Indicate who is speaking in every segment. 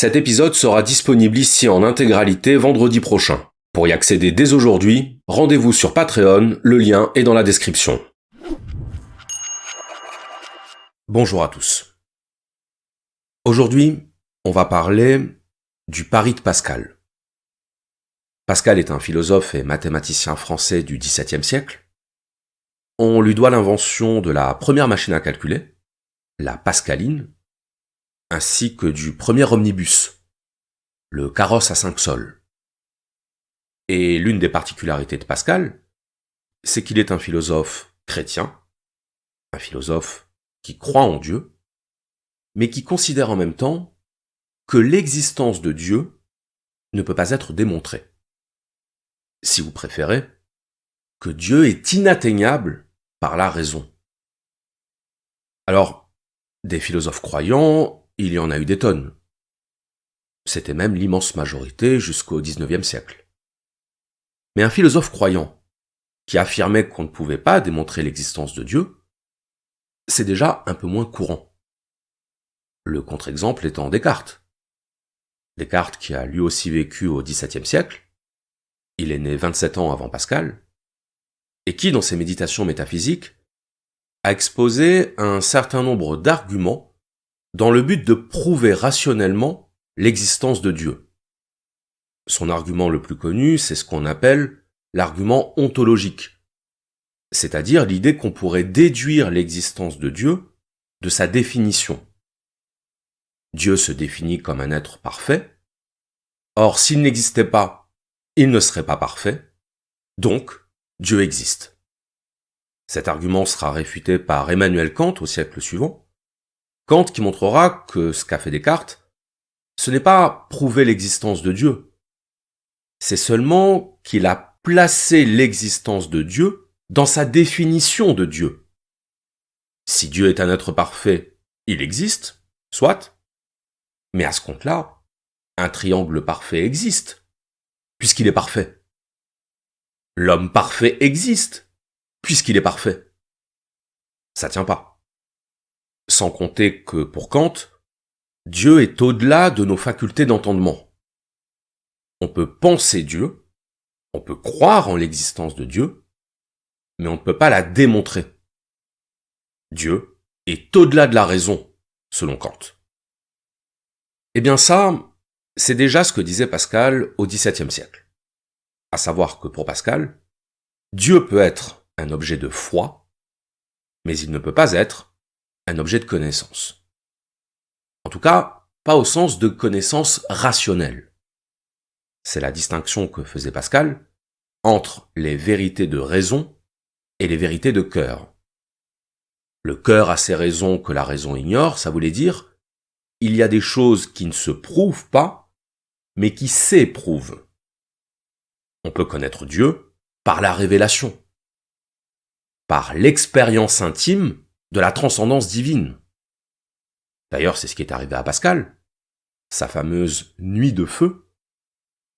Speaker 1: Cet épisode sera disponible ici en intégralité vendredi prochain. Pour y accéder dès aujourd'hui, rendez-vous sur Patreon, le lien est dans la description. Bonjour à tous. Aujourd'hui, on va parler du pari de Pascal. Pascal est un philosophe et mathématicien français du XVIIe siècle. On lui doit l'invention de la première machine à calculer, la Pascaline, ainsi que du premier omnibus, le carrosse à cinq sols. Et l'une des particularités de Pascal, c'est qu'il est un philosophe chrétien, un philosophe qui croit en Dieu, mais qui considère en même temps que l'existence de Dieu ne peut pas être démontrée. Si vous préférez, que Dieu est inatteignable par la raison. Alors, des philosophes croyants, il y en a eu des tonnes. C'était même l'immense majorité jusqu'au XIXe siècle. Mais un philosophe croyant, qui affirmait qu'on ne pouvait pas démontrer l'existence de Dieu, c'est déjà un peu moins courant. Le contre-exemple étant Descartes. Descartes qui a lui aussi vécu au XVIIe siècle, il est né 27 ans avant Pascal, et qui, dans ses méditations métaphysiques, a exposé un certain nombre d'arguments dans le but de prouver rationnellement l'existence de Dieu. Son argument le plus connu, c'est ce qu'on appelle l'argument ontologique, c'est-à-dire l'idée qu'on pourrait déduire l'existence de Dieu de sa définition. Dieu se définit comme un être parfait, or s'il n'existait pas, il ne serait pas parfait, donc Dieu existe. Cet argument sera réfuté par Emmanuel Kant au siècle suivant, Kant qui montrera que ce qu'a fait Descartes, ce n'est pas prouver l'existence de Dieu, c'est seulement qu'il a placé l'existence de Dieu dans sa définition de Dieu. Si Dieu est un être parfait, il existe, soit, mais à ce compte-là, un triangle parfait existe, puisqu'il est parfait. L'homme parfait existe, puisqu'il est parfait. Ça tient pas. Sans compter que pour Kant, Dieu est au-delà de nos facultés d'entendement. On peut penser Dieu, on peut croire en l'existence de Dieu, mais on ne peut pas la démontrer. Dieu est au-delà de la raison, selon Kant. Eh bien ça, c'est déjà ce que disait Pascal au XVIIe siècle. À savoir que pour Pascal, Dieu peut être un objet de foi, mais il ne peut pas être un objet de connaissance. En tout cas, pas au sens de connaissance rationnelle. C'est la distinction que faisait Pascal entre les vérités de raison et les vérités de cœur. Le cœur a ses raisons que la raison ignore, ça voulait dire il y a des choses qui ne se prouvent pas, mais qui s'éprouvent. On peut connaître Dieu par la révélation, par l'expérience intime de la transcendance divine. D'ailleurs, c'est ce qui est arrivé à Pascal, sa fameuse nuit de feu,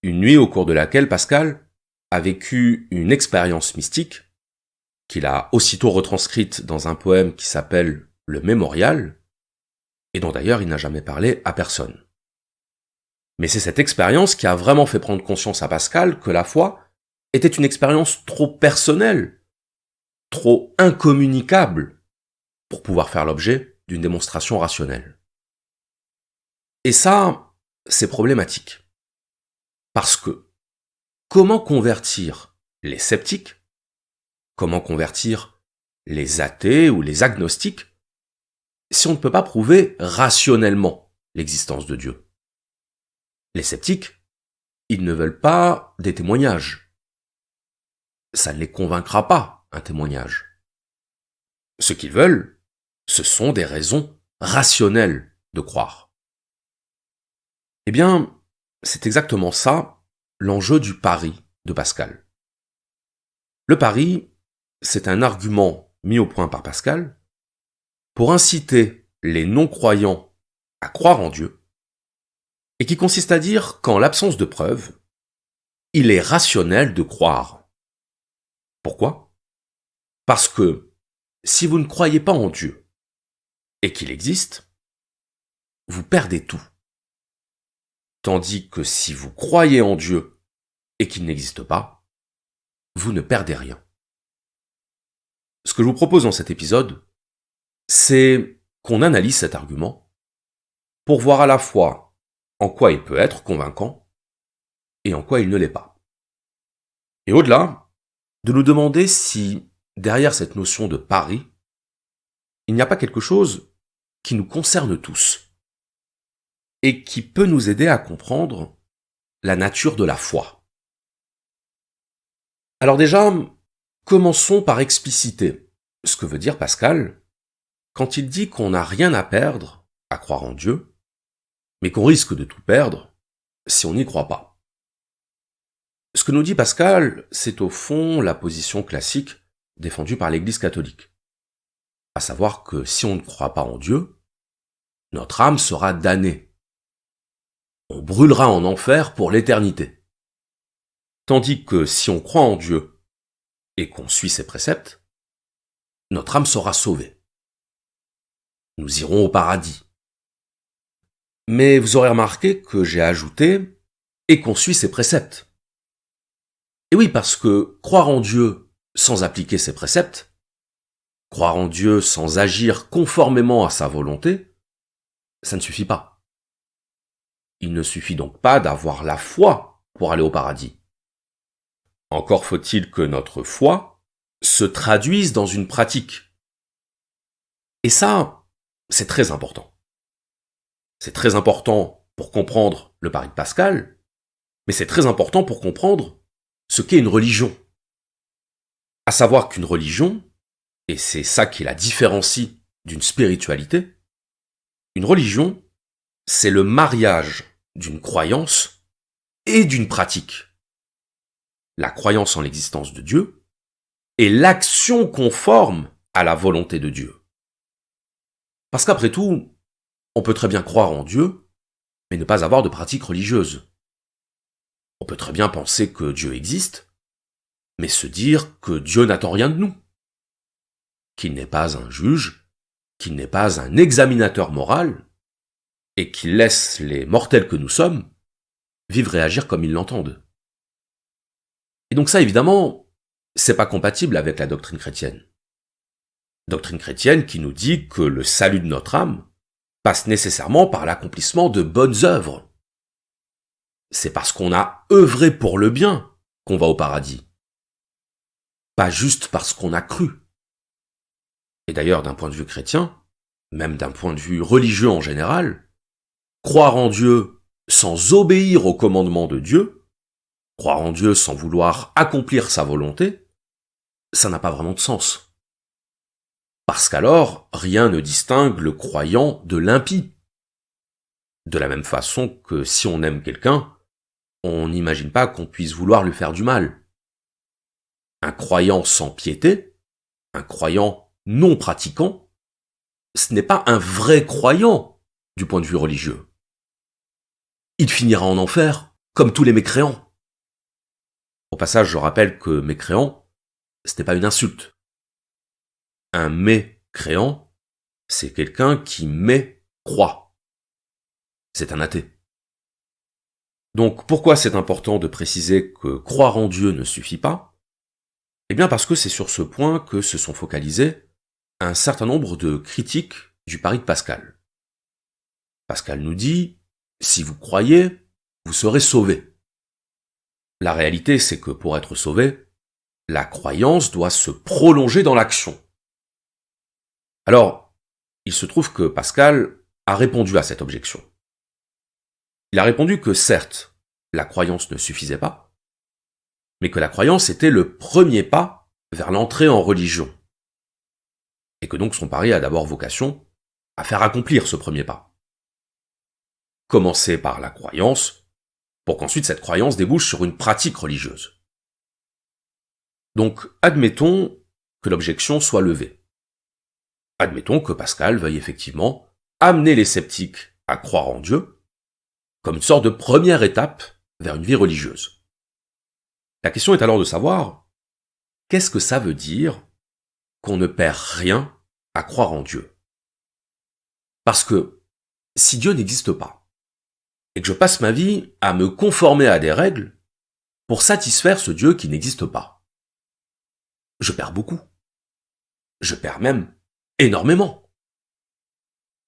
Speaker 1: une nuit au cours de laquelle Pascal a vécu une expérience mystique qu'il a aussitôt retranscrite dans un poème qui s'appelle Le Mémorial, et dont d'ailleurs il n'a jamais parlé à personne. Mais c'est cette expérience qui a vraiment fait prendre conscience à Pascal que la foi était une expérience trop personnelle, trop incommunicable pour pouvoir faire l'objet d'une démonstration rationnelle. Et ça, c'est problématique. Parce que comment convertir les sceptiques Comment convertir les athées ou les agnostiques si on ne peut pas prouver rationnellement l'existence de Dieu? Les sceptiques, ils ne veulent pas des témoignages. Ça ne les convaincra pas, un témoignage. Ce qu'ils veulent, ce sont des raisons rationnelles de croire. Eh bien, c'est exactement ça l'enjeu du pari de Pascal. Le pari, c'est un argument mis au point par Pascal pour inciter les non-croyants à croire en Dieu, et qui consiste à dire qu'en l'absence de preuves, il est rationnel de croire. Pourquoi? Parce que si vous ne croyez pas en Dieu et qu'il existe, vous perdez tout. Tandis que si vous croyez en Dieu et qu'il n'existe pas, vous ne perdez rien. Ce que je vous propose dans cet épisode, c'est qu'on analyse cet argument pour voir à la fois en quoi il peut être convaincant et en quoi il ne l'est pas. Et au-delà, de nous demander si, derrière cette notion de pari, il n'y a pas quelque chose qui nous concerne tous et qui peut nous aider à comprendre la nature de la foi. Alors déjà, commençons par expliciter ce que veut dire Pascal quand il dit qu'on n'a rien à perdre à croire en Dieu, mais qu'on risque de tout perdre si on n'y croit pas. Ce que nous dit Pascal, c'est au fond la position classique défendue par l'Église catholique. À savoir que si on ne croit pas en Dieu, notre âme sera damnée. On brûlera en enfer pour l'éternité. Tandis que si on croit en Dieu et qu'on suit ses préceptes, notre âme sera sauvée. Nous irons au paradis. Mais vous aurez remarqué que j'ai ajouté et qu'on suit ses préceptes. Et oui, parce que croire en Dieu sans appliquer ses préceptes, croire en Dieu sans agir conformément à sa volonté, ça ne suffit pas. Il ne suffit donc pas d'avoir la foi pour aller au paradis. Encore faut-il que notre foi se traduise dans une pratique. Et ça, c'est très important. C'est très important pour comprendre le pari de Pascal, mais c'est très important pour comprendre ce qu'est une religion. À savoir qu'une religion, et c'est ça qui la différencie d'une spiritualité, une religion, c'est le mariage d'une croyance et d'une pratique la croyance en l'existence de Dieu et l'action conforme à la volonté de Dieu. Parce qu'après tout, on peut très bien croire en Dieu, mais ne pas avoir de pratique religieuse. On peut très bien penser que Dieu existe, mais se dire que Dieu n'attend rien de nous, qu'il n'est pas un juge, qu'il n'est pas un examinateur moral, et qu'il laisse les mortels que nous sommes vivre et agir comme ils l'entendent. Et donc ça, évidemment, c'est pas compatible avec la doctrine chrétienne. Doctrine chrétienne qui nous dit que le salut de notre âme passe nécessairement par l'accomplissement de bonnes œuvres. C'est parce qu'on a œuvré pour le bien qu'on va au paradis. Pas juste parce qu'on a cru. D'ailleurs, d'un point de vue chrétien, même d'un point de vue religieux en général, croire en Dieu sans obéir au commandement de Dieu, croire en Dieu sans vouloir accomplir sa volonté, ça n'a pas vraiment de sens. Parce qu'alors, rien ne distingue le croyant de l'impie. De la même façon que si on aime quelqu'un, on n'imagine pas qu'on puisse vouloir lui faire du mal. Un croyant sans piété, un croyant non pratiquant, ce n'est pas un vrai croyant du point de vue religieux. Il finira en enfer, comme tous les mécréants. Au passage, je rappelle que mécréant, ce n'est pas une insulte. Un mécréant, c'est quelqu'un qui mécroit. C'est un athée. Donc pourquoi c'est important de préciser que croire en Dieu ne suffit pas? Eh bien parce que c'est sur ce point que se sont focalisés un certain nombre de critiques du pari de Pascal. Pascal nous dit, si vous croyez, vous serez sauvés. La réalité, c'est que pour être sauvé, la croyance doit se prolonger dans l'action. Alors, il se trouve que Pascal a répondu à cette objection. Il a répondu que certes, la croyance ne suffisait pas, mais que la croyance était le premier pas vers l'entrée en religion. Et que donc son pari a d'abord vocation à faire accomplir ce premier pas. Commencer par la croyance, pour qu'ensuite cette croyance débouche sur une pratique religieuse. Donc, admettons que l'objection soit levée. Admettons que Pascal veuille effectivement amener les sceptiques à croire en Dieu comme une sorte de première étape vers une vie religieuse. La question est alors de savoir qu'est-ce que ça veut dire qu'on ne perd rien à croire en Dieu. Parce que si Dieu n'existe pas, et que je passe ma vie à me conformer à des règles pour satisfaire ce Dieu qui n'existe pas. Je perds beaucoup. Je perds même énormément.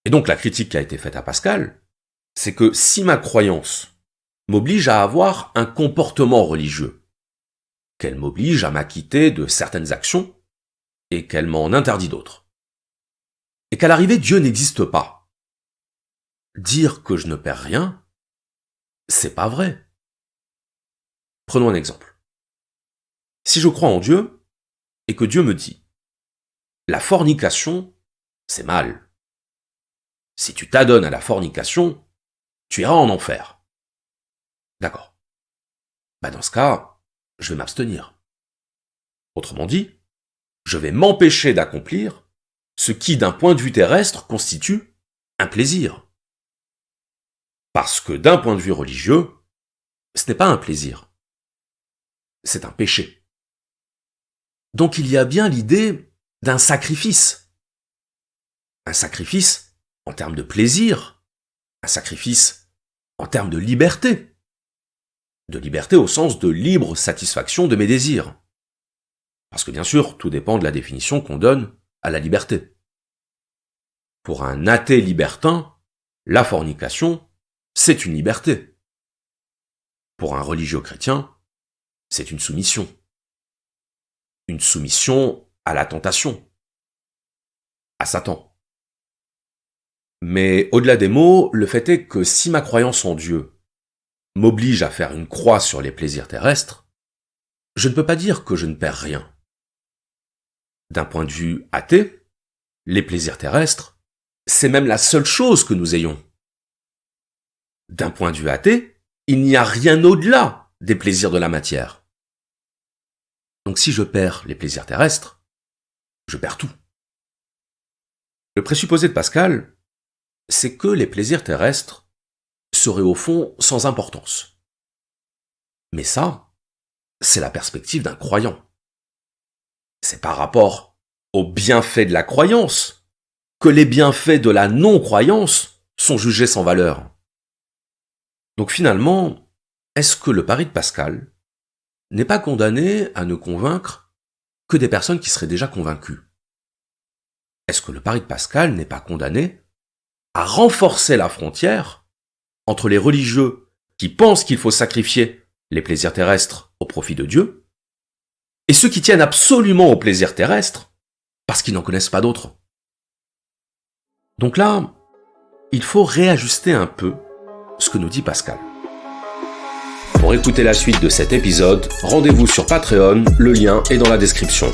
Speaker 1: Et donc la critique qui a été faite à Pascal, c'est que si ma croyance m'oblige à avoir un comportement religieux, qu'elle m'oblige à m'acquitter de certaines actions, et qu'elle m'en interdit d'autres, et qu'à l'arrivée Dieu n'existe pas, dire que je ne perds rien, c'est pas vrai. Prenons un exemple. Si je crois en Dieu, et que Dieu me dit, la fornication, c'est mal. Si tu t'adonnes à la fornication, tu iras en enfer. D'accord. Bah dans ce cas, je vais m'abstenir. Autrement dit, je vais m'empêcher d'accomplir ce qui, d'un point de vue terrestre, constitue un plaisir. Parce que d'un point de vue religieux, ce n'est pas un plaisir. C'est un péché. Donc il y a bien l'idée d'un sacrifice. Un sacrifice en termes de plaisir, un sacrifice en termes de liberté. De liberté au sens de libre satisfaction de mes désirs. Parce que bien sûr, tout dépend de la définition qu'on donne à la liberté. Pour un athée libertin, la fornication, c'est une liberté. Pour un religieux chrétien, c'est une soumission. Une soumission à la tentation, à Satan. Mais au-delà des mots, le fait est que si ma croyance en Dieu m'oblige à faire une croix sur les plaisirs terrestres, je ne peux pas dire que je ne perds rien. D'un point de vue athée, les plaisirs terrestres, c'est même la seule chose que nous ayons. D'un point de vue athée, il n'y a rien au-delà des plaisirs de la matière. Donc si je perds les plaisirs terrestres, je perds tout. Le présupposé de Pascal, c'est que les plaisirs terrestres seraient au fond sans importance. Mais ça, c'est la perspective d'un croyant. C'est par rapport aux bienfaits de la croyance que les bienfaits de la non-croyance sont jugés sans valeur. Donc finalement, est-ce que le pari de Pascal n'est pas condamné à ne convaincre que des personnes qui seraient déjà convaincues? Est-ce que le pari de Pascal n'est pas condamné à renforcer la frontière entre les religieux qui pensent qu'il faut sacrifier les plaisirs terrestres au profit de Dieu et ceux qui tiennent absolument aux plaisirs terrestres parce qu'ils n'en connaissent pas d'autres Donc là, il faut réajuster un peu ce que nous dit Pascal. Pour écouter la suite de cet épisode, rendez-vous sur Patreon, le lien est dans la description.